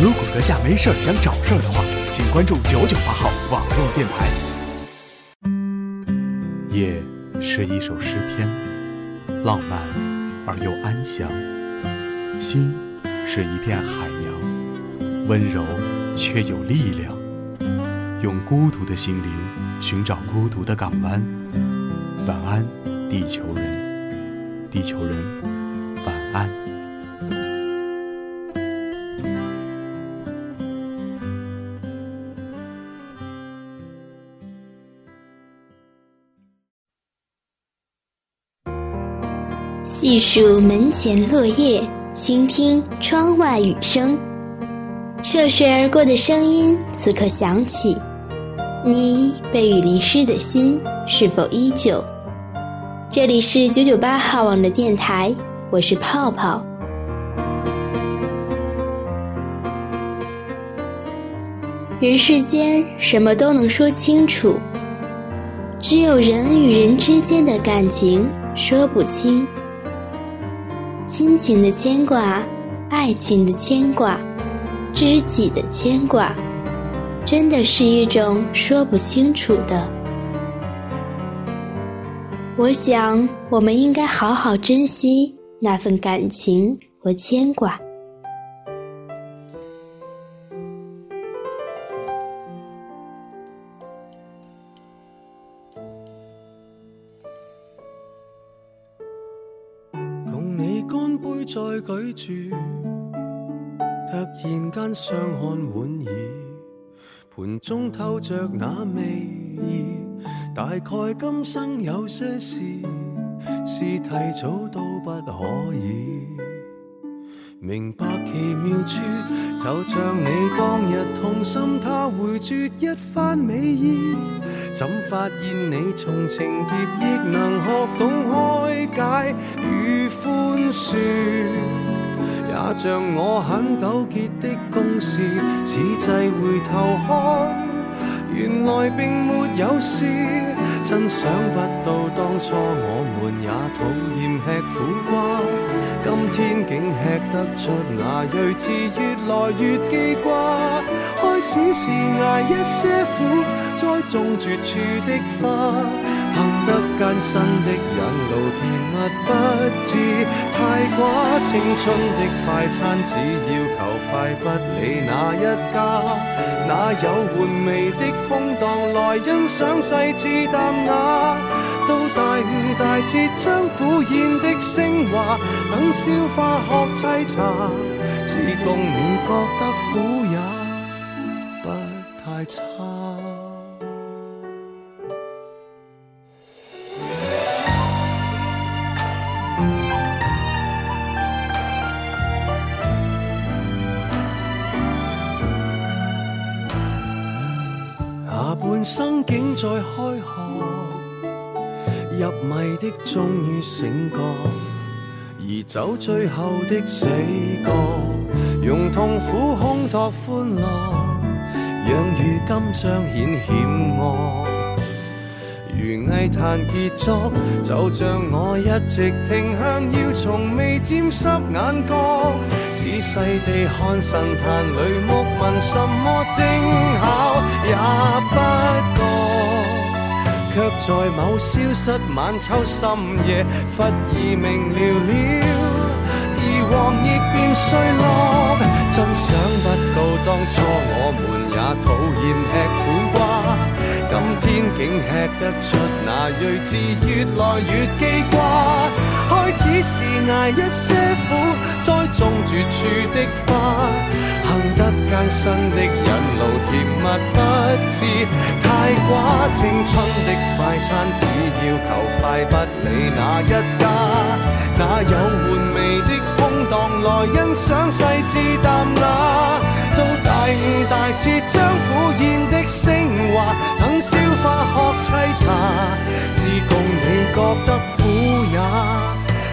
如果阁下没事儿想找事儿的话，请关注九九八号网络电台。夜是一首诗篇，浪漫而又安详；心是一片海洋，温柔却有力量。用孤独的心灵寻找孤独的港湾。晚安，地球人！地球人，晚安。细数门前落叶，倾听窗外雨声，涉水而过的声音此刻响起。你被雨淋湿的心是否依旧？这里是九九八号网的电台，我是泡泡。人世间什么都能说清楚，只有人与人之间的感情说不清。亲情的牵挂，爱情的牵挂，知己的牵挂，真的是一种说不清楚的。我想，我们应该好好珍惜那份感情和牵挂。举箸，突然间相看莞尔，盘中透着那味儿，大概今生有些事，是提早都不可以。明白奇妙处，就像你当日痛心，他回绝一番美意，怎发现你从情劫亦能学懂开解与宽恕？也像我很纠结的公事，此际回头看，原来并没有事。真想不到，当初我们也讨厌吃苦瓜，今天竟吃得出那睿智，越来越记挂。开始是挨一些苦，栽种绝处的花，幸得艰辛的引路，甜蜜不知太寡。青春的快餐，只要求快，不理那一。家哪有回味的空档来欣赏细致淡雅？到大悟大彻，将苦宴的升华，等消化学沏茶，只共你觉得苦也不太差。竟在開學，入迷的終於醒覺，而走最後的死角，用痛苦烘托歡樂，讓如今彰顯險惡。如艺坛傑作，就像我一直停向，要從未沾濕眼角，仔細地看神壇里木問什麼精巧也不。却在某消失晚秋深夜，忽已明了了，而黄叶便衰落。真想不到当初我们也讨厌吃苦瓜，今天竟吃得出那睿智，越来越记挂。只是挨一些苦，栽种绝处的花，幸得艰辛的引路，甜蜜不知太寡。青春的快餐，只要求快，不理哪一家。哪有回味的空档来欣赏细致淡雅？到大五、大次将苦宴的升华，等消化，喝凄茶，只共你觉得苦也。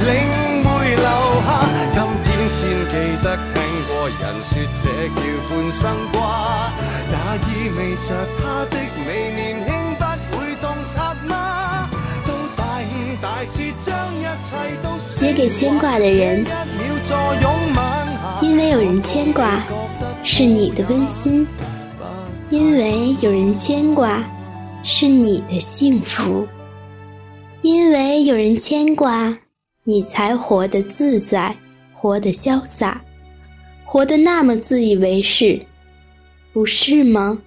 领会留下。今天先记得听过人说，这叫半生瓜，那意味着他的美年轻不会洞察吗？都大五大次将一切都写给牵挂的人，因为有人牵挂，是你的温馨。因为有人牵挂，是你的幸福；因为有人牵挂，你才活得自在，活得潇洒，活得那么自以为是，不是吗？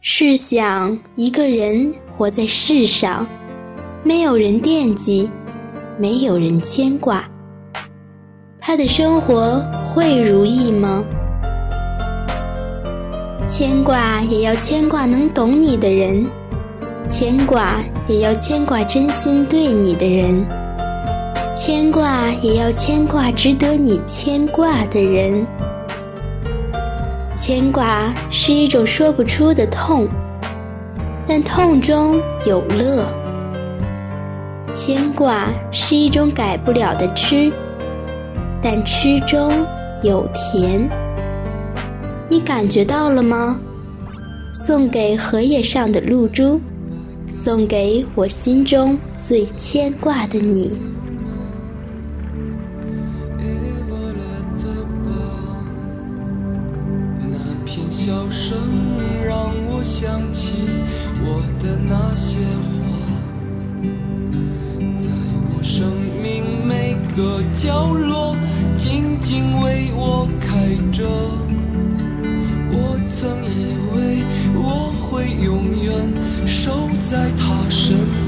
试想，一个人活在世上，没有人惦记，没有人牵挂，他的生活会如意吗？牵挂也要牵挂能懂你的人。牵挂也要牵挂真心对你的人，牵挂也要牵挂值得你牵挂的人。牵挂是一种说不出的痛，但痛中有乐。牵挂是一种改不了的痴，但痴中有甜。你感觉到了吗？送给荷叶上的露珠。送给我心中最牵挂的你。那片笑声让我想起我的那些花，在我生命每个角落静静为我开着。我曾以。守在他身。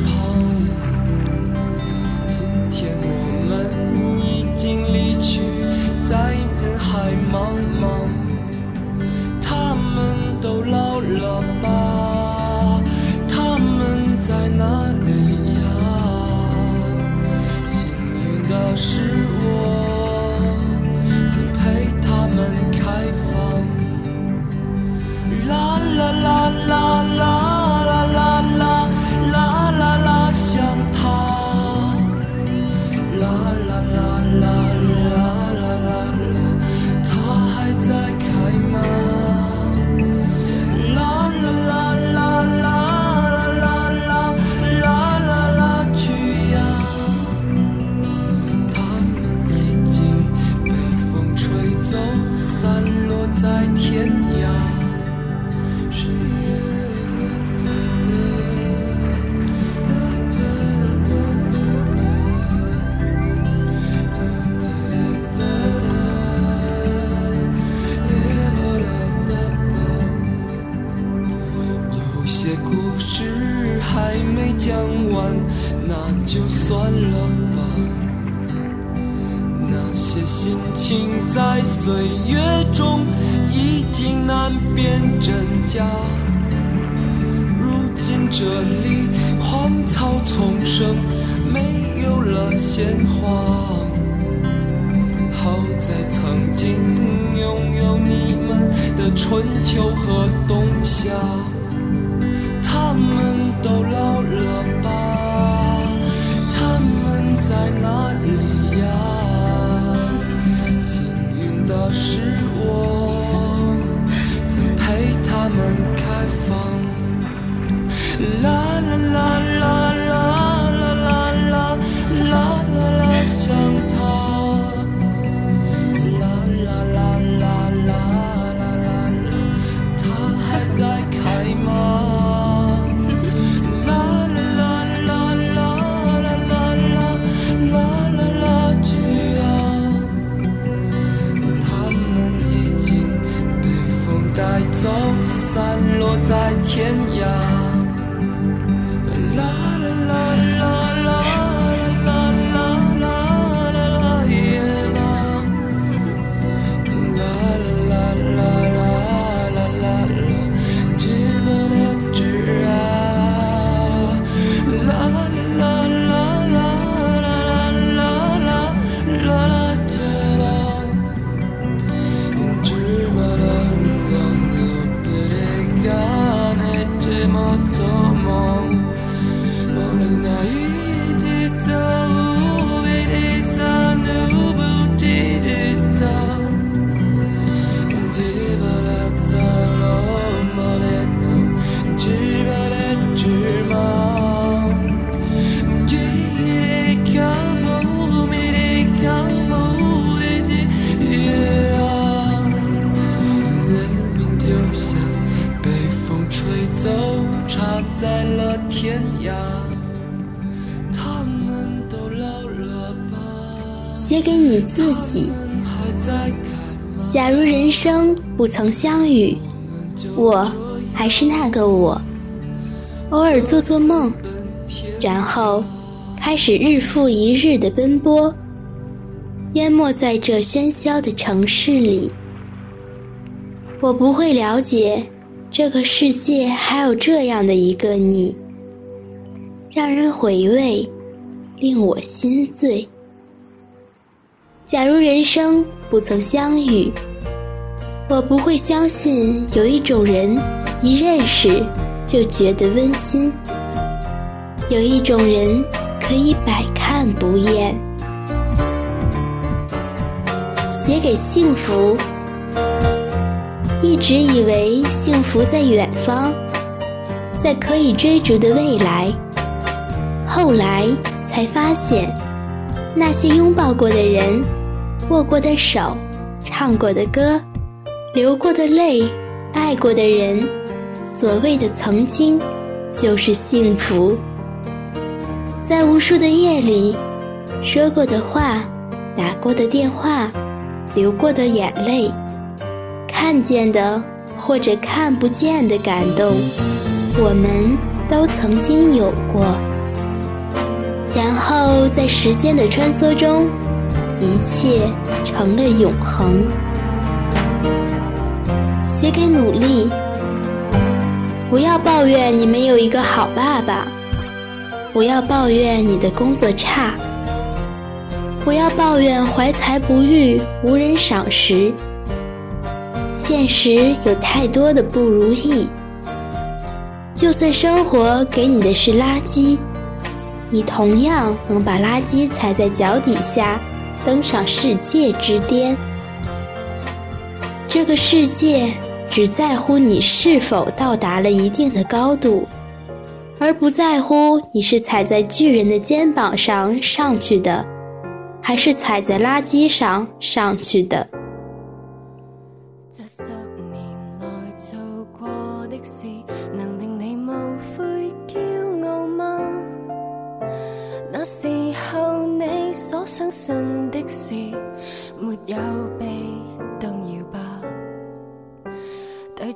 相遇，我还是那个我，偶尔做做梦，然后开始日复一日的奔波，淹没在这喧嚣的城市里。我不会了解这个世界还有这样的一个你，让人回味，令我心醉。假如人生不曾相遇。我不会相信有一种人，一认识就觉得温馨；有一种人可以百看不厌。写给幸福，一直以为幸福在远方，在可以追逐的未来。后来才发现，那些拥抱过的人，握过的手，唱过的歌。流过的泪，爱过的人，所谓的曾经，就是幸福。在无数的夜里，说过的话，打过的电话，流过的眼泪，看见的或者看不见的感动，我们都曾经有过。然后在时间的穿梭中，一切成了永恒。写给努力，不要抱怨你没有一个好爸爸，不要抱怨你的工作差，不要抱怨怀才不遇、无人赏识。现实有太多的不如意，就算生活给你的是垃圾，你同样能把垃圾踩在脚底下，登上世界之巅。这个世界只在乎你是否到达了一定的高度，而不在乎你是踩在巨人的肩膀上上去的，还是踩在垃圾上上去的。那時候你所相信的事，沒有被。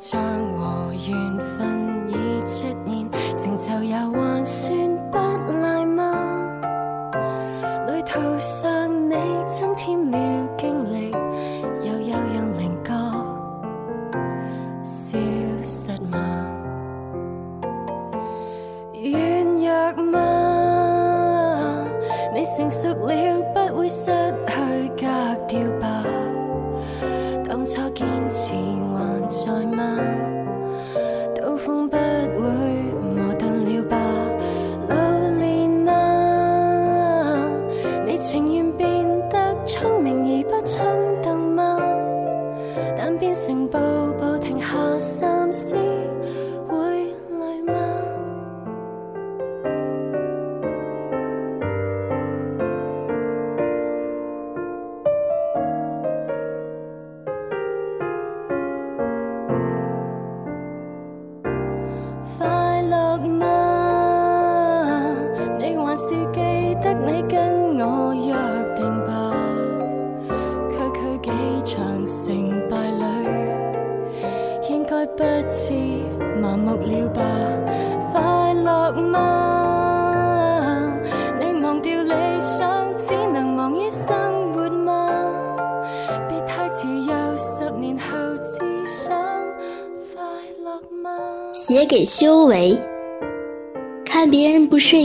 障和缘分已出现，成就也还算不赖吗？旅途上你增添了经历，又有人灵觉消失吗？软弱吗？你成熟了。城堡。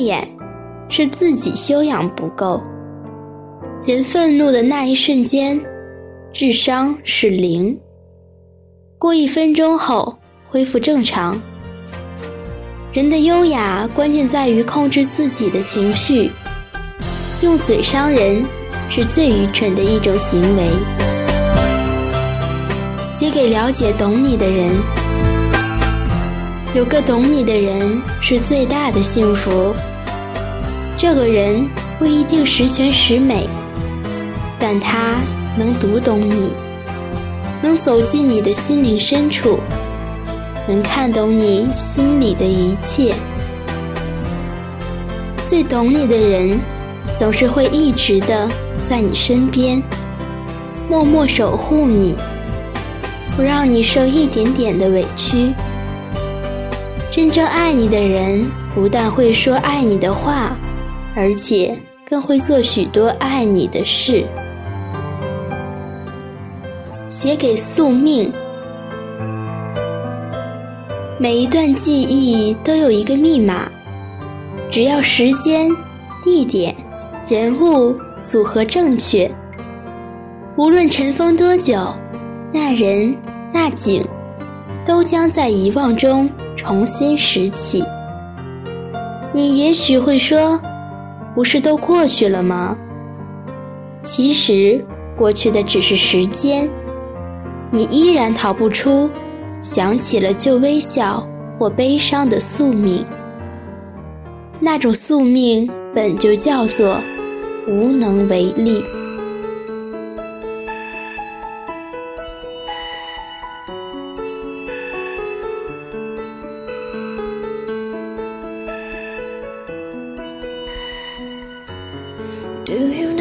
眼是自己修养不够。人愤怒的那一瞬间，智商是零。过一分钟后恢复正常。人的优雅关键在于控制自己的情绪。用嘴伤人是最愚蠢的一种行为。写给了解懂你的人。有个懂你的人是最大的幸福。这个人不一定十全十美，但他能读懂你，能走进你的心灵深处，能看懂你心里的一切。最懂你的人，总是会一直的在你身边，默默守护你，不让你受一点点的委屈。真正爱你的人，不但会说爱你的话。而且更会做许多爱你的事。写给宿命，每一段记忆都有一个密码，只要时间、地点、人物组合正确，无论尘封多久，那人那景都将在遗忘中重新拾起。你也许会说。不是都过去了吗？其实过去的只是时间，你依然逃不出想起了就微笑或悲伤的宿命。那种宿命本就叫做无能为力。Do you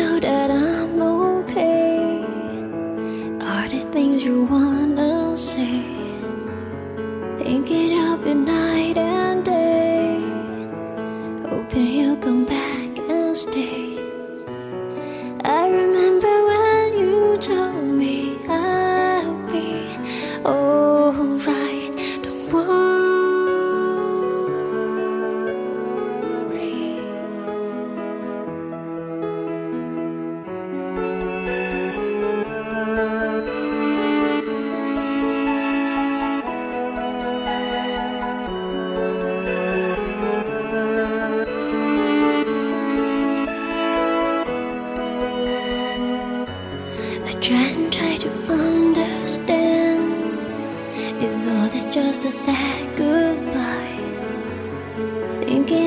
你给。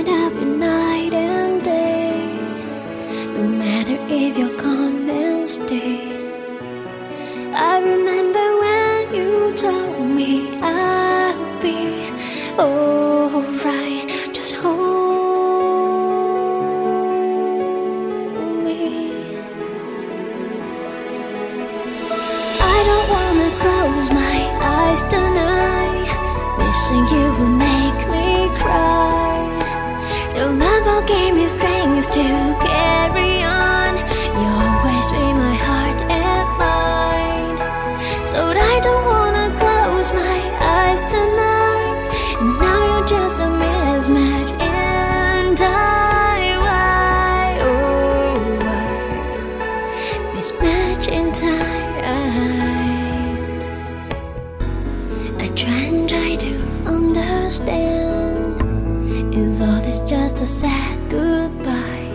Is all this just a sad goodbye?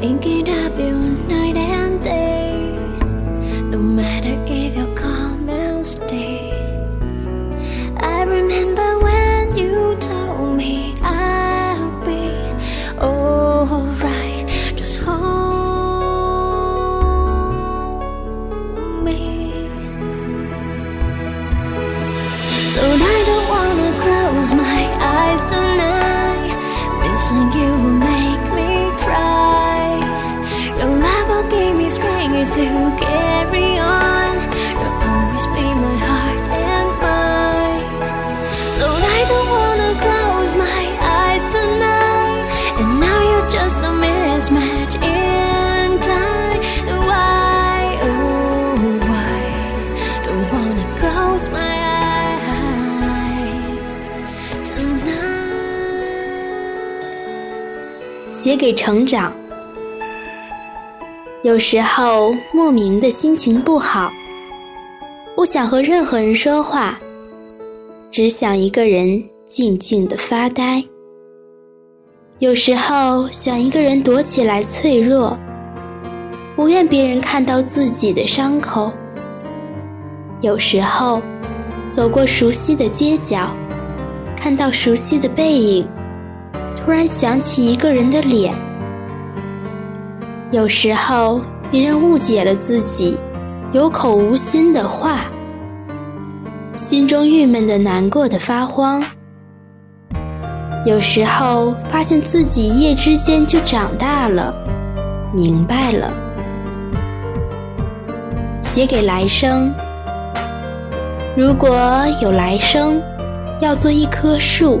Thinking of you night and day No matter 写给成长。有时候莫名的心情不好，不想和任何人说话，只想一个人静静的发呆。有时候想一个人躲起来脆弱，不愿别人看到自己的伤口。有时候走过熟悉的街角，看到熟悉的背影。突然想起一个人的脸。有时候别人误解了自己有口无心的话，心中郁闷的难过的发慌。有时候发现自己一夜之间就长大了，明白了。写给来生，如果有来生，要做一棵树。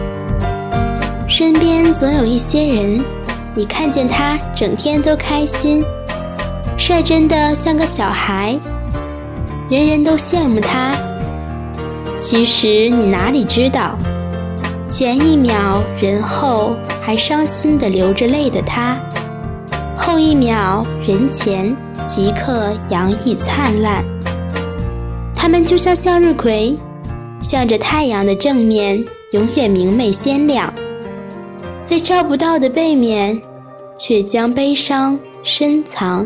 身边总有一些人，你看见他整天都开心，率真的像个小孩，人人都羡慕他。其实你哪里知道，前一秒人后还伤心的流着泪的他，后一秒人前即刻洋溢灿烂。他们就像向日葵，向着太阳的正面，永远明媚鲜亮。在照不到的背面，却将悲伤深藏。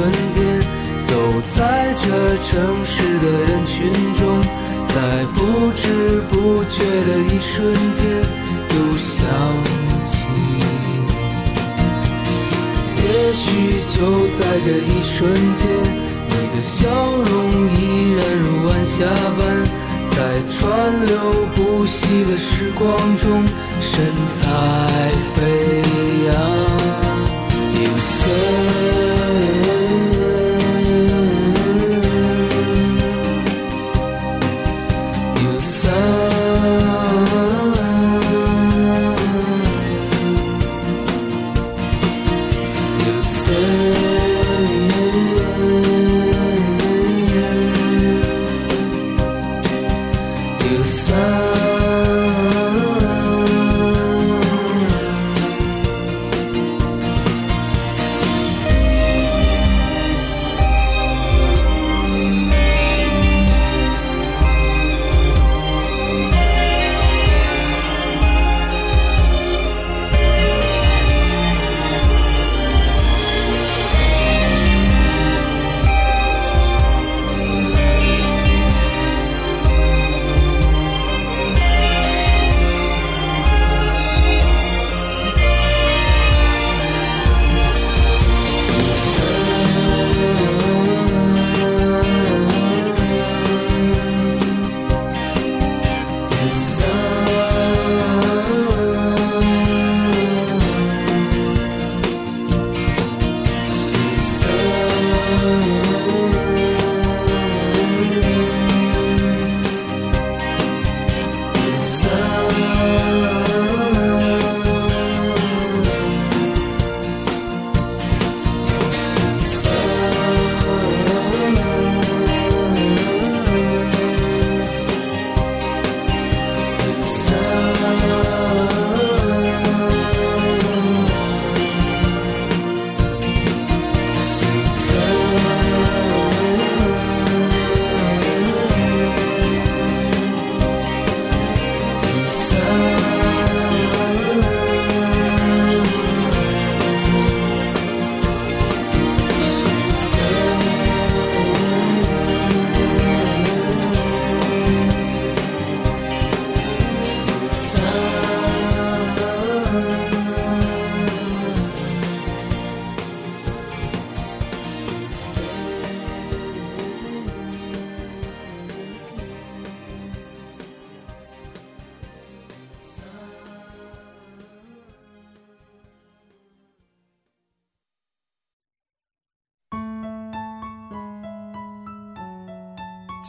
春天，走在这城市的人群中，在不知不觉的一瞬间，又想起你。也许就在这一瞬间，你的笑容依然如晚霞般，在川流不息的时光中，神采飞扬。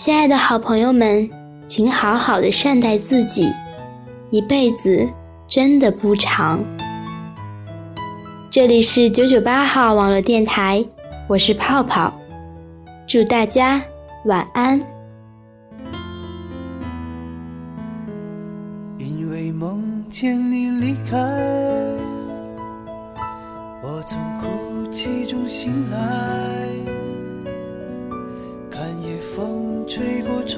亲爱的好朋友们，请好好的善待自己，一辈子真的不长。这里是九九八号网络电台，我是泡泡，祝大家晚安。因为梦见你离开，我从哭泣中醒来。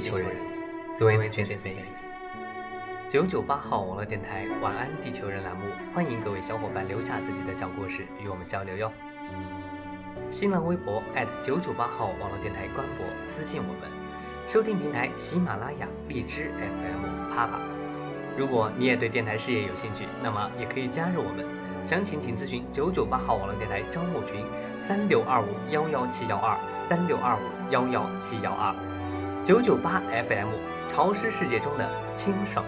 地球人，思维咨询电台九九八号网络电台晚安地球人栏目，欢迎各位小伙伴留下自己的小故事与我们交流哟。新浪微博九九八号网络电台官博私信我们，收听平台喜马拉雅荔枝 FM 啪啪。如果你也对电台事业有兴趣，那么也可以加入我们。详情请咨询九九八号网络电台招募群三六二五幺幺七幺二三六二五幺幺七幺二。九九八 FM，潮湿世界中的清爽。